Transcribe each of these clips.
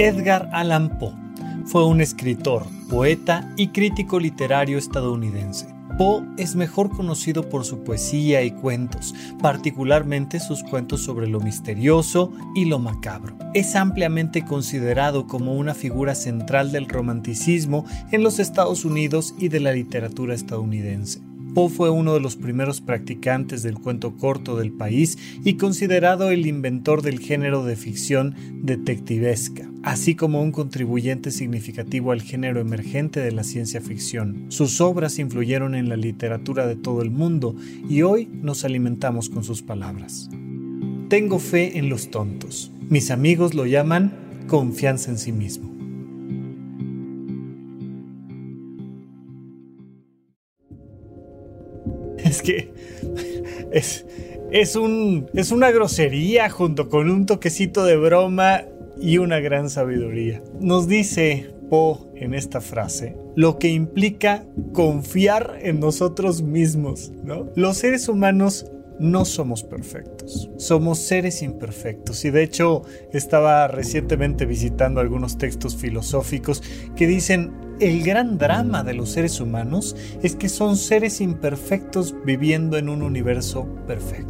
Edgar Allan Poe fue un escritor, poeta y crítico literario estadounidense. Poe es mejor conocido por su poesía y cuentos, particularmente sus cuentos sobre lo misterioso y lo macabro. Es ampliamente considerado como una figura central del romanticismo en los Estados Unidos y de la literatura estadounidense. Poe fue uno de los primeros practicantes del cuento corto del país y considerado el inventor del género de ficción detectivesca, así como un contribuyente significativo al género emergente de la ciencia ficción. Sus obras influyeron en la literatura de todo el mundo y hoy nos alimentamos con sus palabras. Tengo fe en los tontos. Mis amigos lo llaman confianza en sí mismo. Es que es, es, un, es una grosería junto con un toquecito de broma y una gran sabiduría. Nos dice Poe en esta frase lo que implica confiar en nosotros mismos. ¿no? Los seres humanos no somos perfectos, somos seres imperfectos y de hecho estaba recientemente visitando algunos textos filosóficos que dicen el gran drama de los seres humanos es que son seres imperfectos viviendo en un universo perfecto.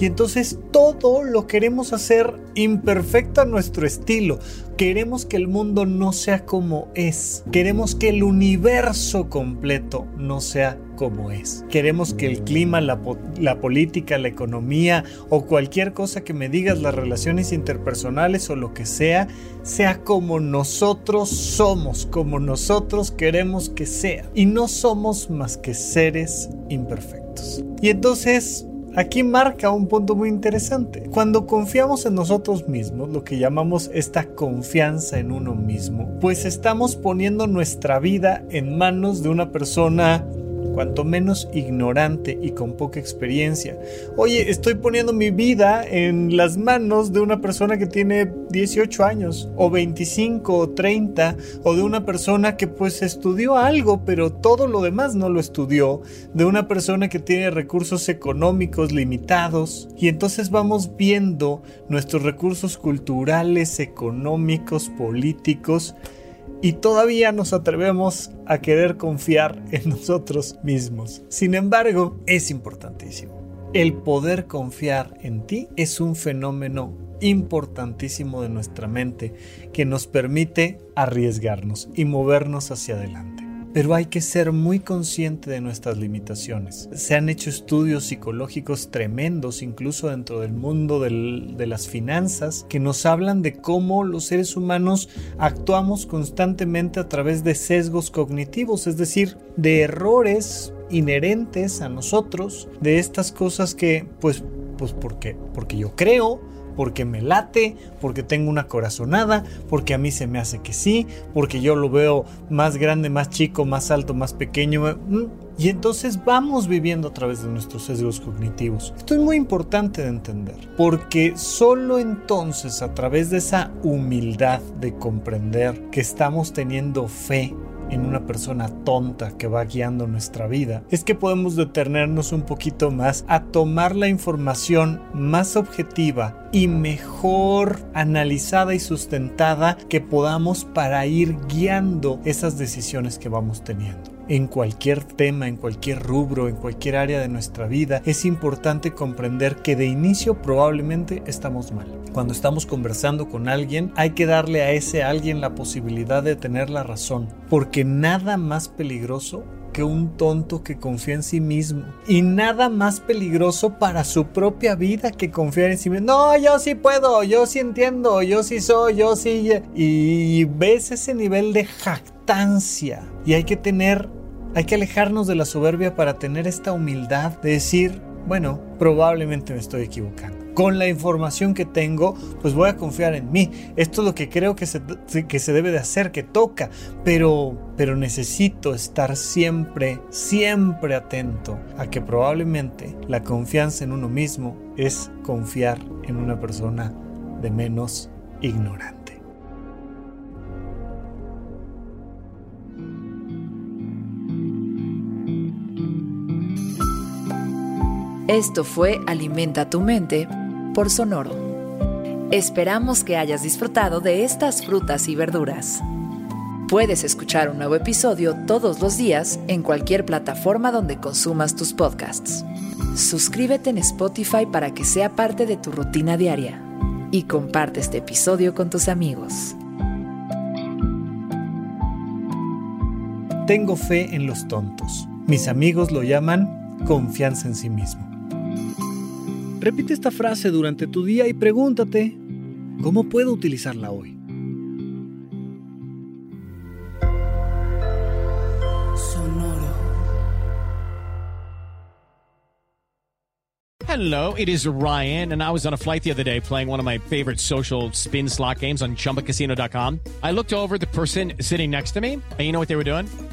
Y entonces todo lo queremos hacer imperfecto a nuestro estilo. Queremos que el mundo no sea como es. Queremos que el universo completo no sea como es. Queremos que el clima, la, la, política, la economía o cualquier cosa que me digas, las relaciones interpersonales o lo que sea, sea como nosotros somos, como nosotros queremos que sea. Y no somos más que seres imperfectos. Y entonces Aquí marca un punto muy interesante. Cuando confiamos en nosotros mismos, lo que llamamos esta confianza en uno mismo, pues estamos poniendo nuestra vida en manos de una persona cuanto menos ignorante y con poca experiencia. Oye, estoy poniendo mi vida en las manos de una persona que tiene 18 años, o 25, o 30, o de una persona que pues estudió algo, pero todo lo demás no lo estudió, de una persona que tiene recursos económicos limitados, y entonces vamos viendo nuestros recursos culturales, económicos, políticos, y todavía nos atrevemos a querer confiar en nosotros mismos. Sin embargo, es importantísimo. El poder confiar en ti es un fenómeno importantísimo de nuestra mente que nos permite arriesgarnos y movernos hacia adelante pero hay que ser muy consciente de nuestras limitaciones. Se han hecho estudios psicológicos tremendos, incluso dentro del mundo de las finanzas, que nos hablan de cómo los seres humanos actuamos constantemente a través de sesgos cognitivos, es decir, de errores inherentes a nosotros, de estas cosas que, pues, pues porque, porque yo creo, porque me late, porque tengo una corazonada, porque a mí se me hace que sí, porque yo lo veo más grande, más chico, más alto, más pequeño. Mm, y entonces vamos viviendo a través de nuestros sesgos cognitivos. Esto es muy importante de entender, porque solo entonces a través de esa humildad de comprender que estamos teniendo fe en una persona tonta que va guiando nuestra vida, es que podemos detenernos un poquito más a tomar la información más objetiva y mejor analizada y sustentada que podamos para ir guiando esas decisiones que vamos teniendo en cualquier tema, en cualquier rubro, en cualquier área de nuestra vida, es importante comprender que de inicio probablemente estamos mal. Cuando estamos conversando con alguien, hay que darle a ese alguien la posibilidad de tener la razón, porque nada más peligroso que un tonto que confía en sí mismo. Y nada más peligroso para su propia vida que confiar en sí mismo. No, yo sí puedo, yo sí entiendo, yo sí soy, yo sí. Y ves ese nivel de jactancia. Y hay que tener hay que alejarnos de la soberbia para tener esta humildad de decir, bueno, probablemente me estoy equivocando. Con la información que tengo, pues voy a confiar en mí. Esto es lo que creo que se, que se debe de hacer, que toca. Pero, pero necesito estar siempre, siempre atento a que probablemente la confianza en uno mismo es confiar en una persona de menos ignorante. Esto fue Alimenta tu mente por Sonoro. Esperamos que hayas disfrutado de estas frutas y verduras. Puedes escuchar un nuevo episodio todos los días en cualquier plataforma donde consumas tus podcasts. Suscríbete en Spotify para que sea parte de tu rutina diaria y comparte este episodio con tus amigos. Tengo fe en los tontos. Mis amigos lo llaman confianza en sí mismo. Repite esta frase durante tu día y pregúntate, ¿cómo puedo utilizarla hoy? Hello, it is Ryan, and I was on a flight the other day playing one of my favorite social spin slot games on chumbacasino.com. I looked over the person sitting next to me, and you know what they were doing?